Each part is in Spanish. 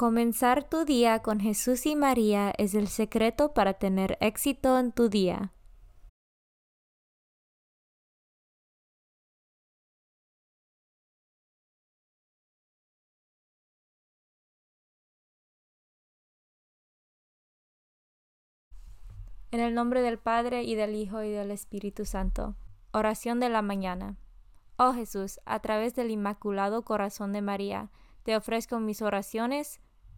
Comenzar tu día con Jesús y María es el secreto para tener éxito en tu día. En el nombre del Padre y del Hijo y del Espíritu Santo. Oración de la mañana. Oh Jesús, a través del Inmaculado Corazón de María, te ofrezco mis oraciones,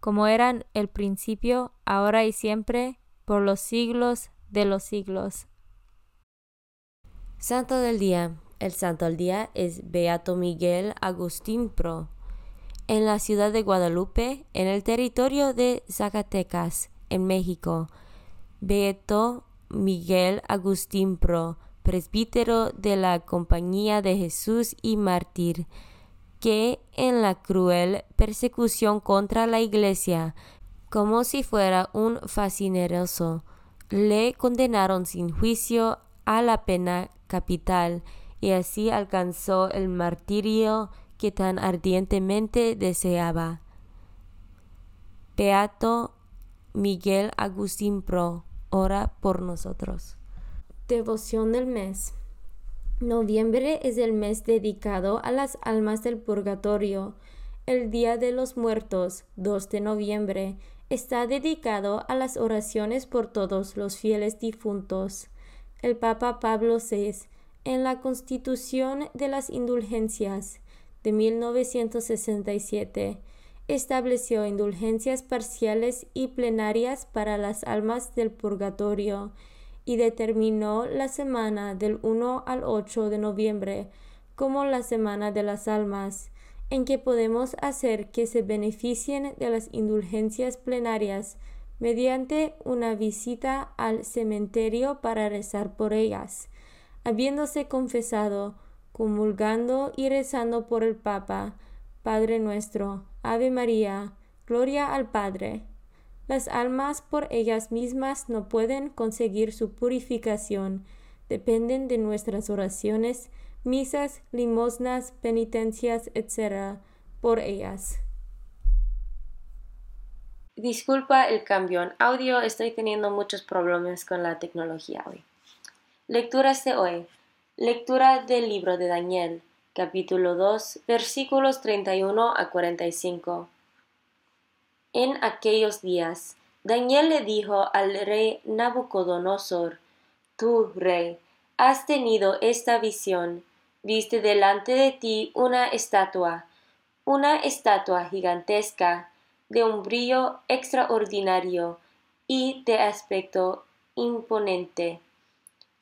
como eran el principio, ahora y siempre, por los siglos de los siglos. Santo del Día. El Santo del Día es Beato Miguel Agustín Pro. En la ciudad de Guadalupe, en el territorio de Zacatecas, en México. Beato Miguel Agustín Pro, presbítero de la Compañía de Jesús y mártir, que en la cruel persecución contra la Iglesia, como si fuera un fascineroso, le condenaron sin juicio a la pena capital y así alcanzó el martirio que tan ardientemente deseaba. Beato Miguel Agustín Pro, ora por nosotros. Devoción del mes. Noviembre es el mes dedicado a las almas del purgatorio. El Día de los Muertos, 2 de noviembre, está dedicado a las oraciones por todos los fieles difuntos. El Papa Pablo VI, en la Constitución de las Indulgencias de 1967, estableció indulgencias parciales y plenarias para las almas del purgatorio y determinó la semana del 1 al 8 de noviembre como la semana de las almas, en que podemos hacer que se beneficien de las indulgencias plenarias mediante una visita al cementerio para rezar por ellas, habiéndose confesado, comulgando y rezando por el Papa, Padre nuestro, Ave María, Gloria al Padre. Las almas por ellas mismas no pueden conseguir su purificación, dependen de nuestras oraciones, misas, limosnas, penitencias, etc. por ellas. Disculpa el cambio en audio, estoy teniendo muchos problemas con la tecnología hoy. Lecturas de hoy. Lectura del libro de Daniel capítulo 2, versículos 31 a 45. En aquellos días, Daniel le dijo al rey Nabucodonosor, Tú, rey, has tenido esta visión, viste delante de ti una estatua, una estatua gigantesca, de un brillo extraordinario y de aspecto imponente.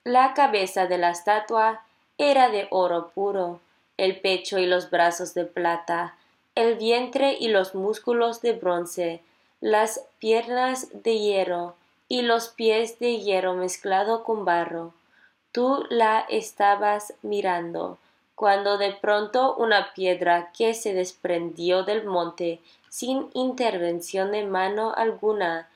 La cabeza de la estatua era de oro puro, el pecho y los brazos de plata, el vientre y los músculos de bronce, las piernas de hierro y los pies de hierro mezclado con barro. Tú la estabas mirando, cuando de pronto una piedra que se desprendió del monte sin intervención de mano alguna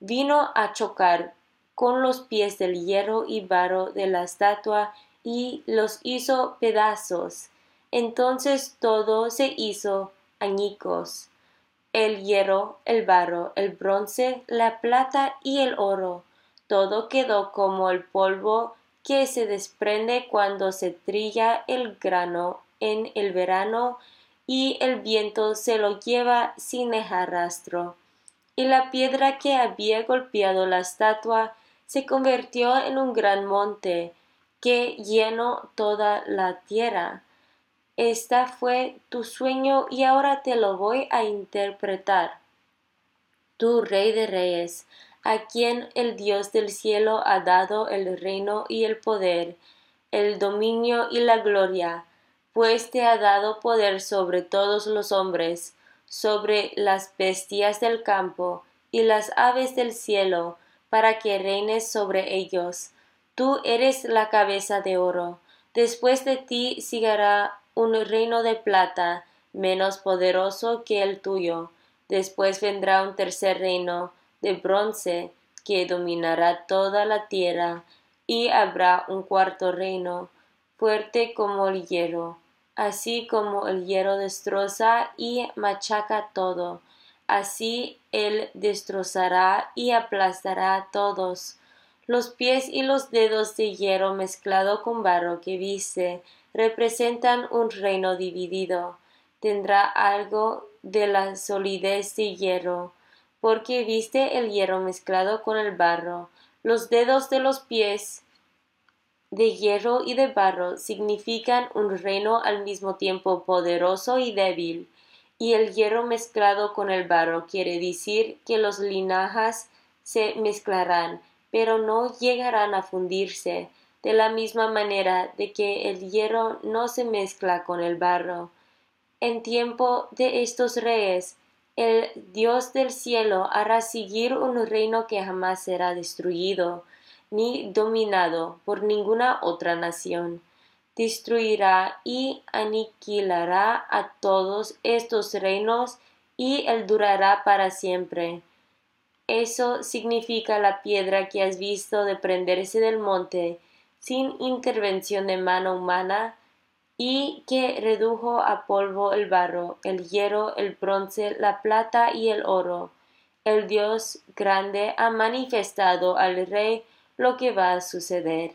vino a chocar con los pies del hierro y barro de la estatua y los hizo pedazos. Entonces todo se hizo añicos. El hierro, el barro, el bronce, la plata y el oro, todo quedó como el polvo que se desprende cuando se trilla el grano en el verano y el viento se lo lleva sin dejar rastro. Y la piedra que había golpeado la estatua se convirtió en un gran monte que llenó toda la tierra. Esta fue tu sueño y ahora te lo voy a interpretar. Tú, Rey de Reyes, a quien el Dios del cielo ha dado el reino y el poder, el dominio y la gloria, pues te ha dado poder sobre todos los hombres, sobre las bestias del campo y las aves del cielo, para que reines sobre ellos. Tú eres la cabeza de oro. Después de ti seguirá un reino de plata, menos poderoso que el tuyo. Después vendrá un tercer reino de bronce que dominará toda la tierra, y habrá un cuarto reino, fuerte como el hierro. Así como el hierro destroza y machaca todo, así él destrozará y aplastará a todos. Los pies y los dedos de hierro mezclado con barro que viste representan un reino dividido. Tendrá algo de la solidez de hierro, porque viste el hierro mezclado con el barro. Los dedos de los pies de hierro y de barro significan un reino al mismo tiempo poderoso y débil, y el hierro mezclado con el barro quiere decir que los linajas se mezclarán, pero no llegarán a fundirse, de la misma manera de que el hierro no se mezcla con el barro. En tiempo de estos reyes, el Dios del cielo hará seguir un reino que jamás será destruido, ni dominado por ninguna otra nación. Destruirá y aniquilará a todos estos reinos y él durará para siempre. Eso significa la piedra que has visto de prenderse del monte sin intervención de mano humana y que redujo a polvo el barro, el hierro, el bronce, la plata y el oro. El Dios grande ha manifestado al rey lo que va a suceder.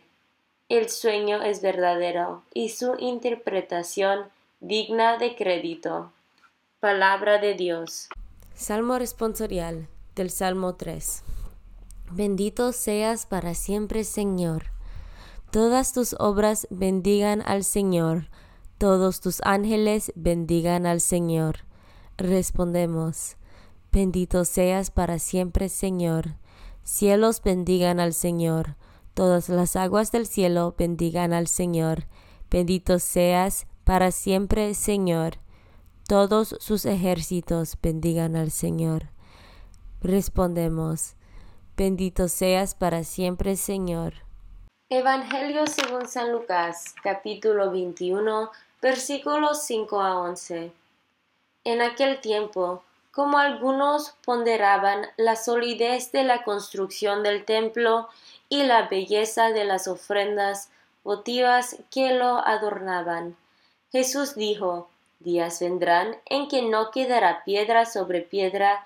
El sueño es verdadero y su interpretación digna de crédito. Palabra de Dios. Salmo responsorial del Salmo 3. Bendito seas para siempre, Señor Todas tus obras bendigan al Señor, todos tus ángeles bendigan al Señor. Respondemos, bendito seas para siempre, Señor. Cielos bendigan al Señor, todas las aguas del cielo bendigan al Señor. Bendito seas para siempre, Señor. Todos sus ejércitos bendigan al Señor. Respondemos, bendito seas para siempre, Señor. Evangelio según San Lucas, capítulo 21, versículos 5 a 11. En aquel tiempo, como algunos ponderaban la solidez de la construcción del templo y la belleza de las ofrendas votivas que lo adornaban, Jesús dijo, Días vendrán en que no quedará piedra sobre piedra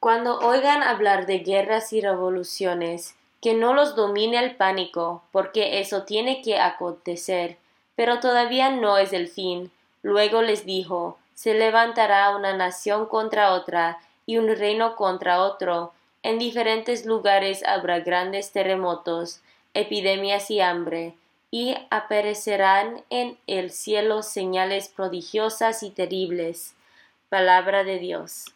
Cuando oigan hablar de guerras y revoluciones, que no los domine el pánico, porque eso tiene que acontecer, pero todavía no es el fin. Luego les dijo, se levantará una nación contra otra y un reino contra otro. En diferentes lugares habrá grandes terremotos, epidemias y hambre, y aparecerán en el cielo señales prodigiosas y terribles. Palabra de Dios.